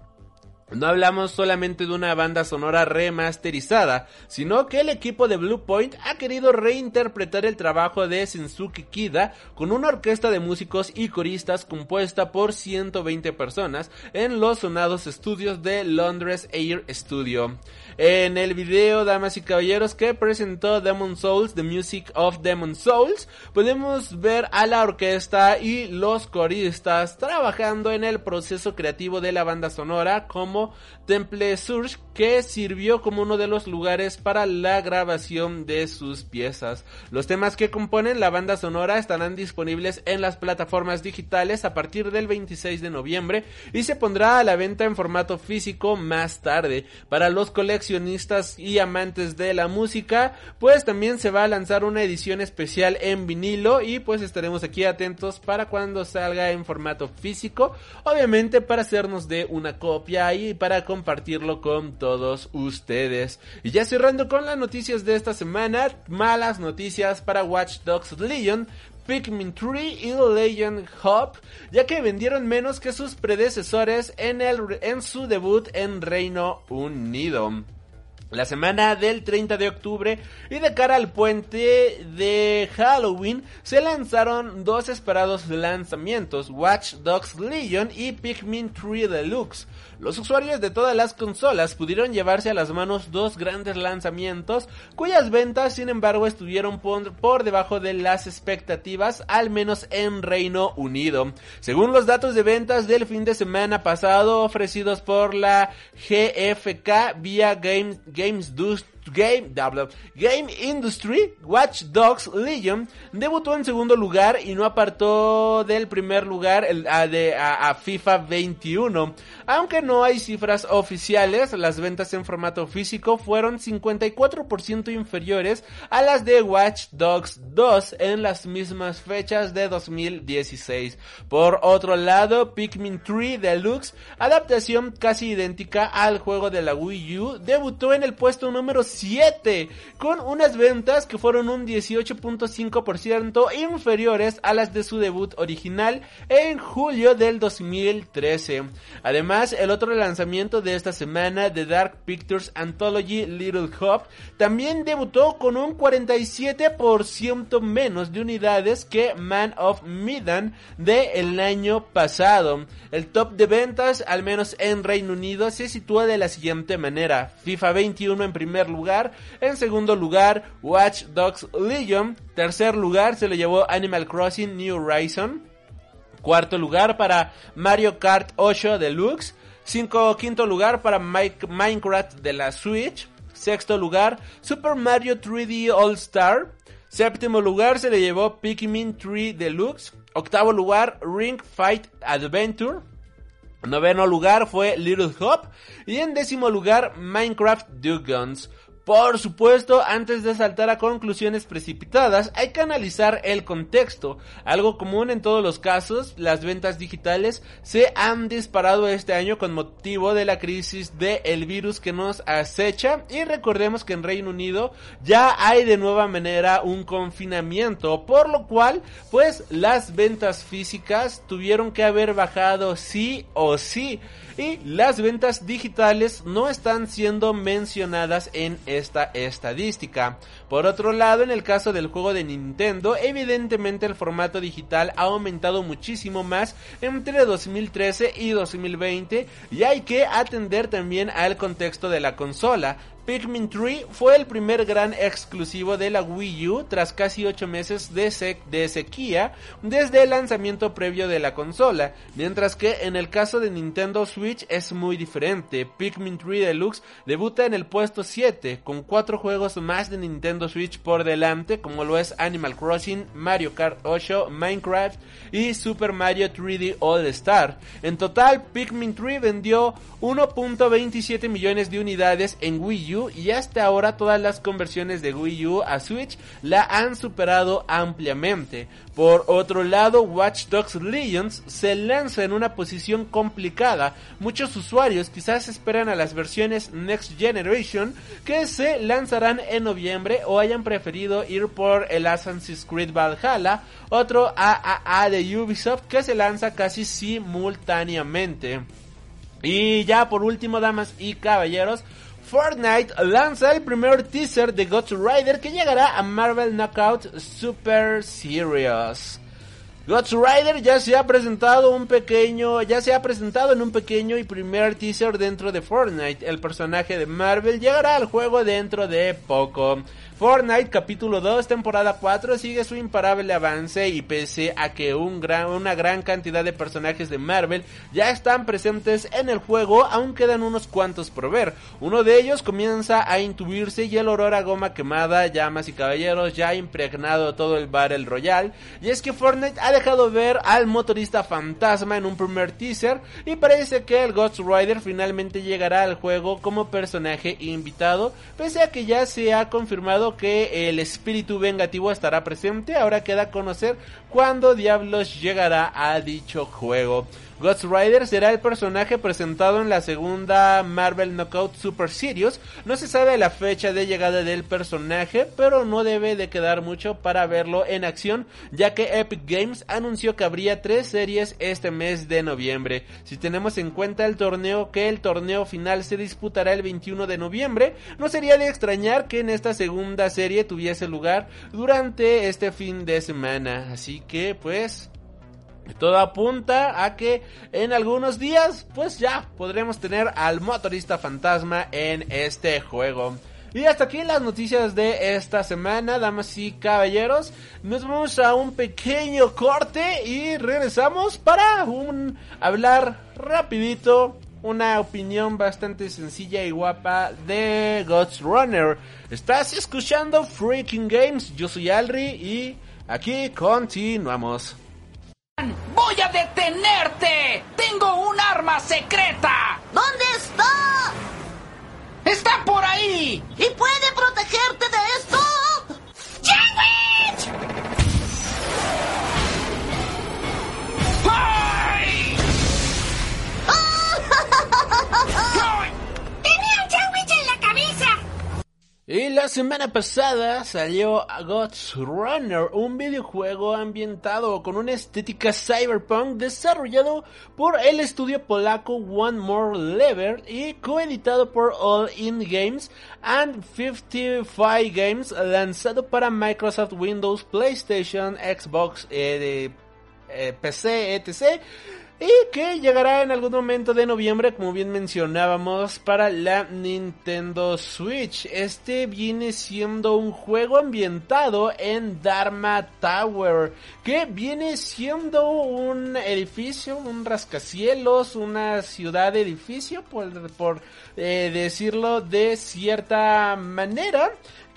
No hablamos solamente de una banda sonora remasterizada, sino que el equipo de Bluepoint ha querido reinterpretar el trabajo de Shinsuke Kida con una orquesta de músicos y coristas compuesta por 120 personas en los sonados estudios de Londres Air Studio. En el video, damas y caballeros, que presentó Demon Souls, The Music of Demon Souls, podemos ver a la orquesta y los coristas trabajando en el proceso creativo de la banda sonora como Temple Surge que sirvió como uno de los lugares para la grabación de sus piezas. Los temas que componen la banda sonora estarán disponibles en las plataformas digitales a partir del 26 de noviembre y se pondrá a la venta en formato físico más tarde. Para los coleccionistas y amantes de la música, pues también se va a lanzar una edición especial en vinilo y pues estaremos aquí atentos para cuando salga en formato físico, obviamente para hacernos de una copia y para compartirlo con todos ustedes. Y ya cerrando con las noticias de esta semana, malas noticias para Watch Dogs Legion, Pikmin 3 y Legend Hop, ya que vendieron menos que sus predecesores en, el, en su debut en Reino Unido. La semana del 30 de octubre y de cara al puente de Halloween se lanzaron dos esperados lanzamientos, Watch Dogs Legion y Pikmin 3 Deluxe. Los usuarios de todas las consolas pudieron llevarse a las manos dos grandes lanzamientos cuyas ventas sin embargo estuvieron por, debajo de las expectativas, al menos en Reino Unido. Según los datos de ventas del fin de semana pasado ofrecidos por la GFK vía Game, Games Game, Game Industry, Watch Dogs Legion debutó en segundo lugar y no apartó del primer lugar el, a, de, a, FIFA 21. Aunque no hay cifras oficiales, las ventas en formato físico fueron 54% inferiores a las de Watch Dogs 2 en las mismas fechas de 2016. Por otro lado, Pikmin 3 Deluxe, adaptación casi idéntica al juego de la Wii U, debutó en el puesto número 7, con unas ventas que fueron un 18.5% inferiores a las de su debut original en julio del 2013. Además, el otro lanzamiento de esta semana, The Dark Pictures Anthology Little Hope, también debutó con un 47% menos de unidades que Man of Medan de el año pasado. El top de ventas, al menos en Reino Unido, se sitúa de la siguiente manera. FIFA 21 en primer lugar en segundo lugar, Watch Dogs Legion. Tercer lugar se lo llevó Animal Crossing New Horizon. Cuarto lugar para Mario Kart 8 Deluxe. Cinco, quinto lugar para Minecraft de la Switch. Sexto lugar, Super Mario 3D All Star. Séptimo lugar se le llevó Pikmin 3 Deluxe. Octavo lugar, Ring Fight Adventure. Noveno lugar fue Little Hop. Y en décimo lugar, Minecraft Guns. Por supuesto, antes de saltar a conclusiones precipitadas, hay que analizar el contexto. Algo común en todos los casos, las ventas digitales se han disparado este año con motivo de la crisis del virus que nos acecha y recordemos que en Reino Unido ya hay de nueva manera un confinamiento, por lo cual pues las ventas físicas tuvieron que haber bajado sí o sí y las ventas digitales no están siendo mencionadas en esta estadística. Por otro lado, en el caso del juego de Nintendo, evidentemente el formato digital ha aumentado muchísimo más entre 2013 y 2020 y hay que atender también al contexto de la consola. Pikmin 3 fue el primer gran exclusivo de la Wii U tras casi 8 meses de, de, sequía desde el lanzamiento previo de la consola, mientras que en el caso de Nintendo Switch es muy diferente. Pikmin 3 Deluxe debuta en el puesto 7 con 4 juegos más de Nintendo Switch por delante como lo es Animal Crossing, Mario Kart 8, Minecraft y Super Mario 3D All Star. En total, Pikmin 3 vendió 1.27 millones de unidades en Wii U y hasta ahora todas las conversiones de Wii U a Switch la han superado ampliamente. Por otro lado, Watch Dogs Legions se lanza en una posición complicada. Muchos usuarios quizás esperan a las versiones Next Generation que se lanzarán en noviembre o hayan preferido ir por el Assassin's Creed Valhalla, otro AAA de Ubisoft que se lanza casi simultáneamente. Y ya por último, damas y caballeros, Fortnite lanza el primer teaser de Ghost Rider que llegará a Marvel Knockout Super Series. Ghost Rider ya se ha presentado un pequeño, ya se ha presentado en un pequeño y primer teaser dentro de Fortnite. El personaje de Marvel llegará al juego dentro de poco. Fortnite capítulo 2 temporada 4 sigue su imparable avance y pese a que un gran, una gran cantidad de personajes de Marvel ya están presentes en el juego, aún quedan unos cuantos por ver. Uno de ellos comienza a intuirse y el olor a goma quemada, llamas y caballeros ya ha impregnado todo el Battle Royale. Y es que Fortnite dejado ver al motorista fantasma en un primer teaser y parece que el Ghost Rider finalmente llegará al juego como personaje invitado, pese a que ya se ha confirmado que el espíritu vengativo estará presente. Ahora queda conocer cuándo diablos llegará a dicho juego. Ghost Rider será el personaje presentado en la segunda Marvel Knockout Super Series. No se sabe la fecha de llegada del personaje, pero no debe de quedar mucho para verlo en acción, ya que Epic Games anunció que habría tres series este mes de noviembre. Si tenemos en cuenta el torneo que el torneo final se disputará el 21 de noviembre, no sería de extrañar que en esta segunda serie tuviese lugar durante este fin de semana. Así que pues todo apunta a que en algunos días, pues ya podremos tener al motorista fantasma en este juego. Y hasta aquí las noticias de esta semana, damas y caballeros. Nos vamos a un pequeño corte y regresamos para un hablar rapidito, una opinión bastante sencilla y guapa de Ghost Runner. Estás escuchando Freaking Games, yo soy Alri y aquí continuamos. ¡Voy a detenerte! ¡Tengo un arma secreta! ¿Dónde está? ¡Está por ahí! ¿Y puede protegerte de esto? Y la semana pasada salió Ghost Runner, un videojuego ambientado con una estética cyberpunk desarrollado por el estudio polaco One More Level y coeditado por All In Games and 55 Games, lanzado para Microsoft Windows, PlayStation, Xbox, eh, eh, PC, etc y que llegará en algún momento de noviembre, como bien mencionábamos, para la Nintendo Switch. Este viene siendo un juego ambientado en Dharma Tower, que viene siendo un edificio, un rascacielos, una ciudad edificio, por, por eh, decirlo de cierta manera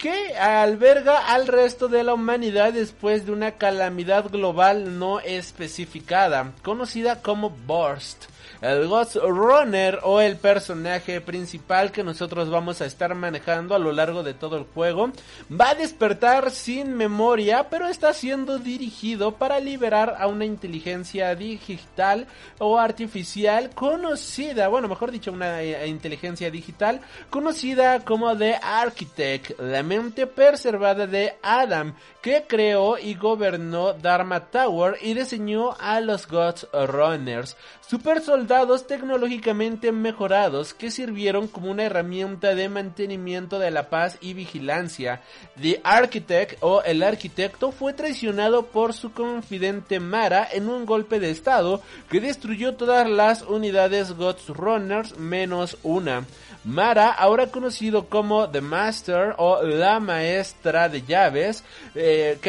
que alberga al resto de la humanidad después de una calamidad global no especificada, conocida como Burst. El Ghost Runner o el personaje principal que nosotros vamos a estar manejando a lo largo de todo el juego va a despertar sin memoria, pero está siendo dirigido para liberar a una inteligencia digital o artificial conocida, bueno, mejor dicho, una eh, inteligencia digital conocida como The Architect, la mente preservada de Adam, que creó y gobernó Dharma Tower y diseñó a los Ghost Runners, super soldados tecnológicamente mejorados que sirvieron como una herramienta de mantenimiento de la paz y vigilancia. The Architect o el arquitecto fue traicionado por su confidente Mara en un golpe de estado que destruyó todas las unidades Ghost Runners menos una. Mara, ahora conocido como The Master o la Maestra de Llaves, eh,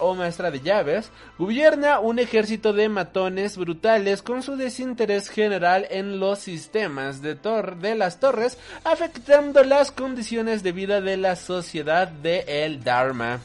o Maestra de Llaves, gobierna un ejército de matones brutales con su desinterés general en los sistemas de, de las torres, afectando las condiciones de vida de la sociedad de Dharma.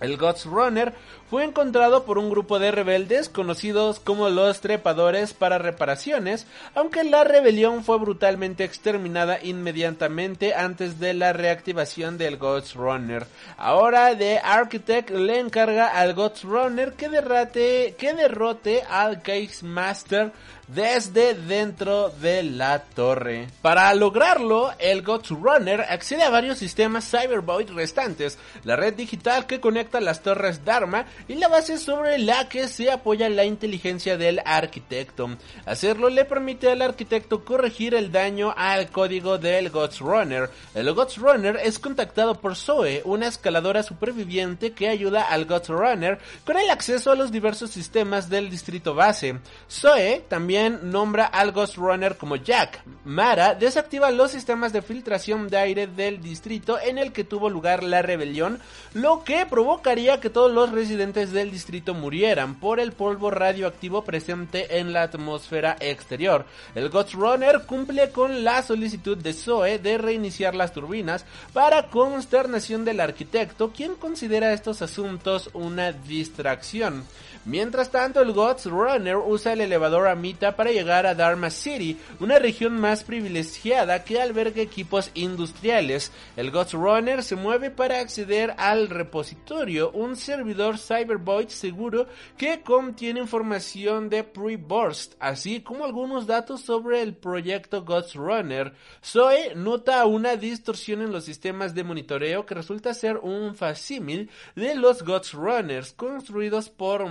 El Ghost Runner fue encontrado por un grupo de rebeldes conocidos como los trepadores para reparaciones, aunque la rebelión fue brutalmente exterminada inmediatamente antes de la reactivación del Ghost Runner. Ahora The Architect le encarga al Ghost Runner que, derrate, que derrote al Case Master desde dentro de la torre. Para lograrlo, el Ghost Runner accede a varios sistemas Cybervoid restantes, la red digital que conecta conecta las torres Dharma y la base sobre la que se apoya la inteligencia del arquitecto. Hacerlo le permite al arquitecto corregir el daño al código del Ghost Runner. El Ghost Runner es contactado por Zoe, una escaladora superviviente que ayuda al Ghost Runner con el acceso a los diversos sistemas del distrito base. Zoe también nombra al Ghost Runner como Jack. Mara desactiva los sistemas de filtración de aire del distrito en el que tuvo lugar la rebelión, lo que provocaría que todos los residentes del distrito murieran por el polvo radioactivo presente en la atmósfera exterior. El Ghost Runner cumple con la solicitud de Zoe de reiniciar las turbinas para consternación del arquitecto, quien considera estos asuntos una distracción. Mientras tanto, el Ghost Runner usa el elevador Amita para llegar a Dharma City, una región más privilegiada que alberga equipos industriales. El Ghost Runner se mueve para acceder al repositorio, un servidor Cybervoid seguro que contiene información de Pre-Burst, así como algunos datos sobre el proyecto Ghost Runner. Zoe nota una distorsión en los sistemas de monitoreo que resulta ser un facímil de los Ghost Runners construidos por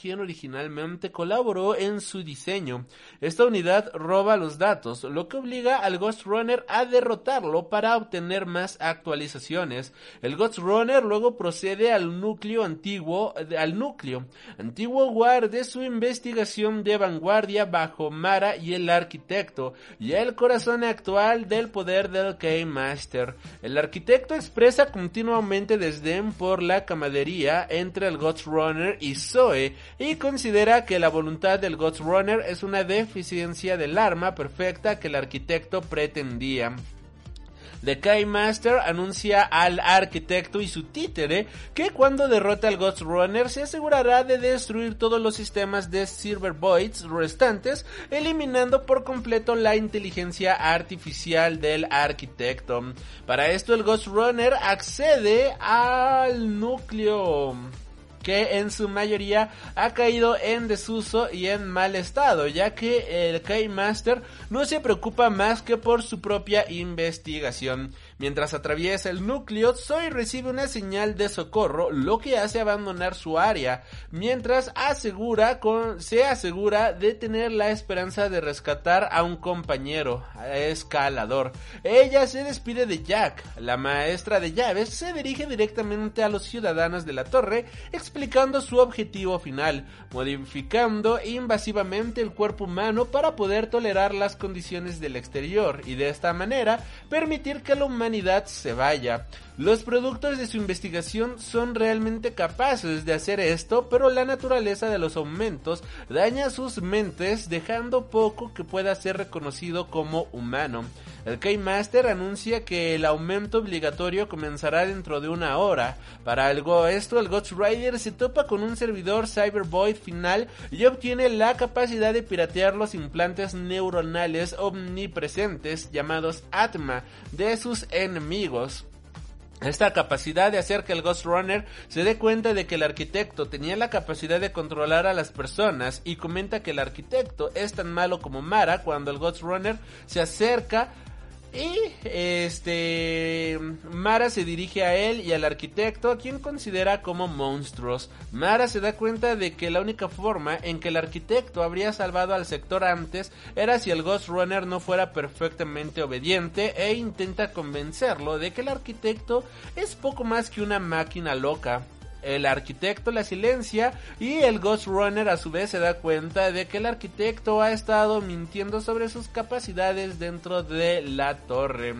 quien originalmente colaboró en su diseño. Esta unidad roba los datos, lo que obliga al Ghost Runner a derrotarlo para obtener más actualizaciones. El Ghost Runner luego procede al núcleo antiguo, al núcleo antiguo guarde su investigación de vanguardia bajo Mara y el arquitecto, y el corazón actual del poder del K-Master. El arquitecto expresa continuamente desdén por la camadería entre el Ghost Runner y Zoe, y considera que la voluntad del Ghost Runner es una deficiencia del arma perfecta que el arquitecto pretendía. The Kai Master anuncia al arquitecto y su títere que cuando derrote al Ghost Runner se asegurará de destruir todos los sistemas de Silver Voids restantes, eliminando por completo la inteligencia artificial del arquitecto. Para esto el Ghost Runner accede al núcleo que en su mayoría ha caído en desuso y en mal estado, ya que el K-Master no se preocupa más que por su propia investigación. Mientras atraviesa el núcleo, Zoe recibe una señal de socorro, lo que hace abandonar su área, mientras asegura con, se asegura de tener la esperanza de rescatar a un compañero escalador. Ella se despide de Jack. La maestra de llaves se dirige directamente a los ciudadanos de la torre, explicando su objetivo final, modificando invasivamente el cuerpo humano para poder tolerar las condiciones del exterior y de esta manera permitir que la humanidad se vaya. Los productos de su investigación son realmente capaces de hacer esto, pero la naturaleza de los aumentos daña sus mentes dejando poco que pueda ser reconocido como humano. El K-Master anuncia que el aumento obligatorio comenzará dentro de una hora. Para algo esto, el Ghost Rider se topa con un servidor Cybervoid final y obtiene la capacidad de piratear los implantes neuronales omnipresentes llamados Atma de sus enemigos. Esta capacidad de hacer que el Ghost Runner se dé cuenta de que el arquitecto tenía la capacidad de controlar a las personas y comenta que el arquitecto es tan malo como Mara cuando el Ghost Runner se acerca y este Mara se dirige a él y al arquitecto a quien considera como monstruos. Mara se da cuenta de que la única forma en que el arquitecto habría salvado al sector antes era si el Ghost Runner no fuera perfectamente obediente e intenta convencerlo de que el arquitecto es poco más que una máquina loca. El arquitecto la silencia y el Ghost Runner a su vez se da cuenta de que el arquitecto ha estado mintiendo sobre sus capacidades dentro de la torre.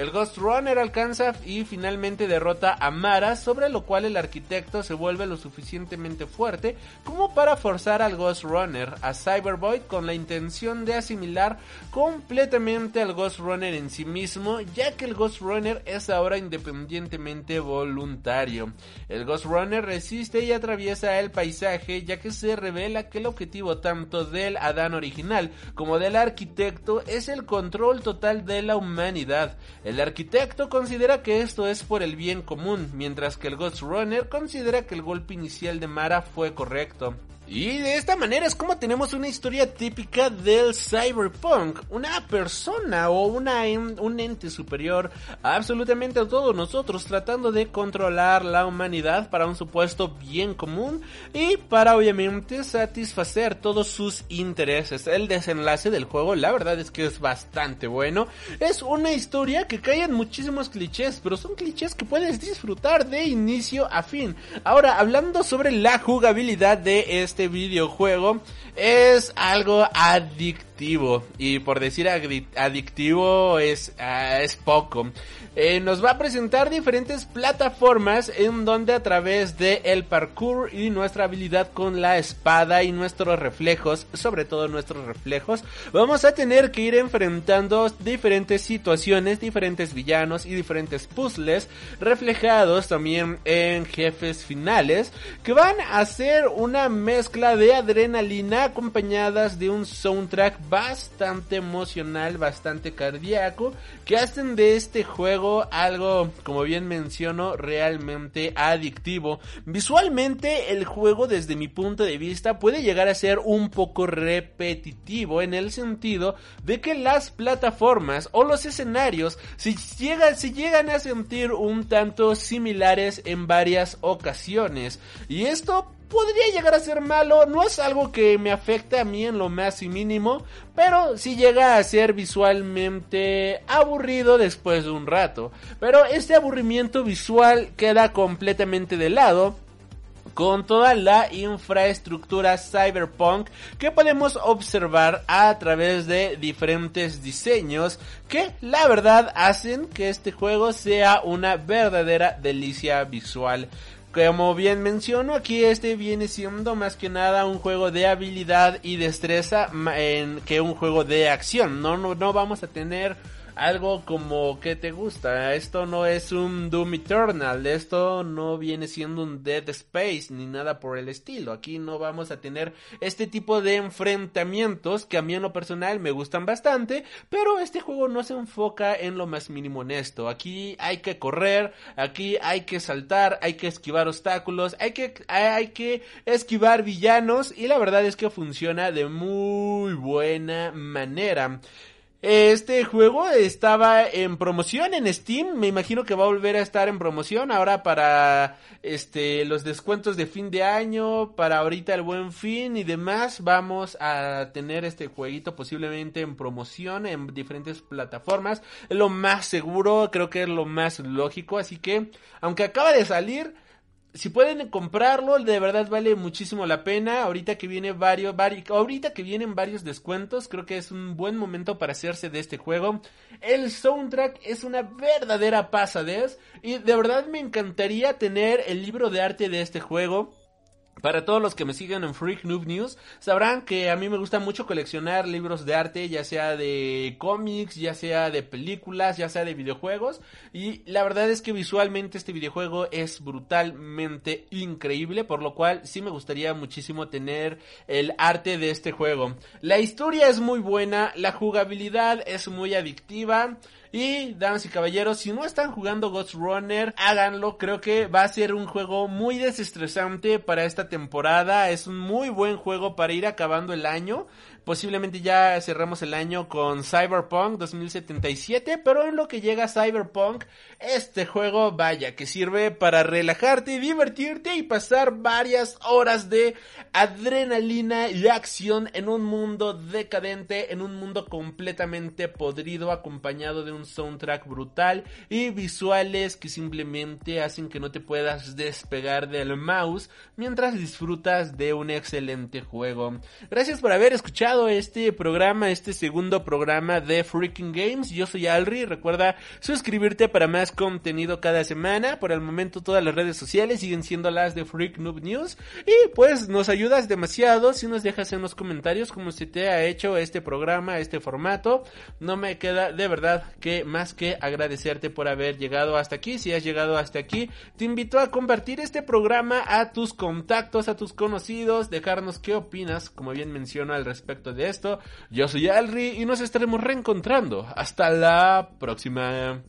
El Ghost Runner alcanza y finalmente derrota a Mara, sobre lo cual el arquitecto se vuelve lo suficientemente fuerte como para forzar al Ghost Runner a Cyberboy con la intención de asimilar completamente al Ghost Runner en sí mismo, ya que el Ghost Runner es ahora independientemente voluntario. El Ghost Runner resiste y atraviesa el paisaje, ya que se revela que el objetivo tanto del Adán original como del arquitecto es el control total de la humanidad. El arquitecto considera que esto es por el bien común, mientras que el Ghost Runner considera que el golpe inicial de Mara fue correcto. Y de esta manera es como tenemos una historia típica del cyberpunk. Una persona o una, un ente superior absolutamente a todos nosotros tratando de controlar la humanidad para un supuesto bien común y para obviamente satisfacer todos sus intereses. El desenlace del juego la verdad es que es bastante bueno. Es una historia que cae en muchísimos clichés, pero son clichés que puedes disfrutar de inicio a fin. Ahora, hablando sobre la jugabilidad de este este videojuego es algo adictivo. Y por decir adictivo es, ah, es poco. Eh, nos va a presentar diferentes plataformas en donde a través de el parkour y nuestra habilidad con la espada y nuestros reflejos, sobre todo nuestros reflejos, vamos a tener que ir enfrentando diferentes situaciones, diferentes villanos y diferentes puzzles reflejados también en jefes finales que van a ser una mezcla de adrenalina acompañadas de un soundtrack bastante emocional, bastante cardíaco que hacen de este juego algo, como bien menciono, realmente adictivo. Visualmente el juego desde mi punto de vista puede llegar a ser un poco repetitivo en el sentido de que las plataformas o los escenarios si llegan, si llegan a sentir un tanto similares en varias ocasiones. Y esto podría llegar a ser malo, no es algo que me afecte a mí en lo más y mínimo, pero sí llega a ser visualmente aburrido después de un rato. Pero este aburrimiento visual queda completamente de lado con toda la infraestructura cyberpunk que podemos observar a través de diferentes diseños que la verdad hacen que este juego sea una verdadera delicia visual. Como bien menciono, aquí este viene siendo más que nada un juego de habilidad y destreza en, que un juego de acción. No, no, no vamos a tener algo como que te gusta. Esto no es un Doom Eternal, esto no viene siendo un Dead Space ni nada por el estilo. Aquí no vamos a tener este tipo de enfrentamientos que a mí en lo personal me gustan bastante, pero este juego no se enfoca en lo más mínimo en esto. Aquí hay que correr, aquí hay que saltar, hay que esquivar obstáculos, hay que, hay que esquivar villanos y la verdad es que funciona de muy buena manera. Este juego estaba en promoción en Steam, me imagino que va a volver a estar en promoción ahora para este los descuentos de fin de año, para ahorita el buen fin y demás, vamos a tener este jueguito posiblemente en promoción en diferentes plataformas, es lo más seguro, creo que es lo más lógico, así que aunque acaba de salir si pueden comprarlo, de verdad vale muchísimo la pena. Ahorita que viene varios, ahorita que vienen varios descuentos, creo que es un buen momento para hacerse de este juego. El soundtrack es una verdadera pasadez y de verdad me encantaría tener el libro de arte de este juego. Para todos los que me siguen en Freak Noob News, sabrán que a mí me gusta mucho coleccionar libros de arte, ya sea de cómics, ya sea de películas, ya sea de videojuegos. Y la verdad es que visualmente este videojuego es brutalmente increíble, por lo cual sí me gustaría muchísimo tener el arte de este juego. La historia es muy buena, la jugabilidad es muy adictiva. Y, damas y caballeros, si no están jugando Ghost Runner, háganlo. Creo que va a ser un juego muy desestresante para esta temporada. Es un muy buen juego para ir acabando el año. Posiblemente ya cerramos el año con Cyberpunk 2077, pero en lo que llega Cyberpunk, este juego, vaya, que sirve para relajarte, divertirte y pasar varias horas de adrenalina y acción en un mundo decadente, en un mundo completamente podrido, acompañado de un soundtrack brutal y visuales que simplemente hacen que no te puedas despegar del mouse mientras disfrutas de un excelente juego. Gracias por haber escuchado este programa, este segundo programa de Freaking Games. Yo soy Alri, recuerda suscribirte para más contenido cada semana. Por el momento todas las redes sociales siguen siendo las de Freak Noob News. Y pues nos ayudas demasiado si nos dejas en los comentarios cómo se te ha hecho este programa, este formato. No me queda de verdad que más que agradecerte por haber llegado hasta aquí. Si has llegado hasta aquí, te invito a compartir este programa a tus contactos, a tus conocidos, dejarnos qué opinas, como bien menciono al de esto. Yo soy Alri y nos estaremos reencontrando. Hasta la próxima.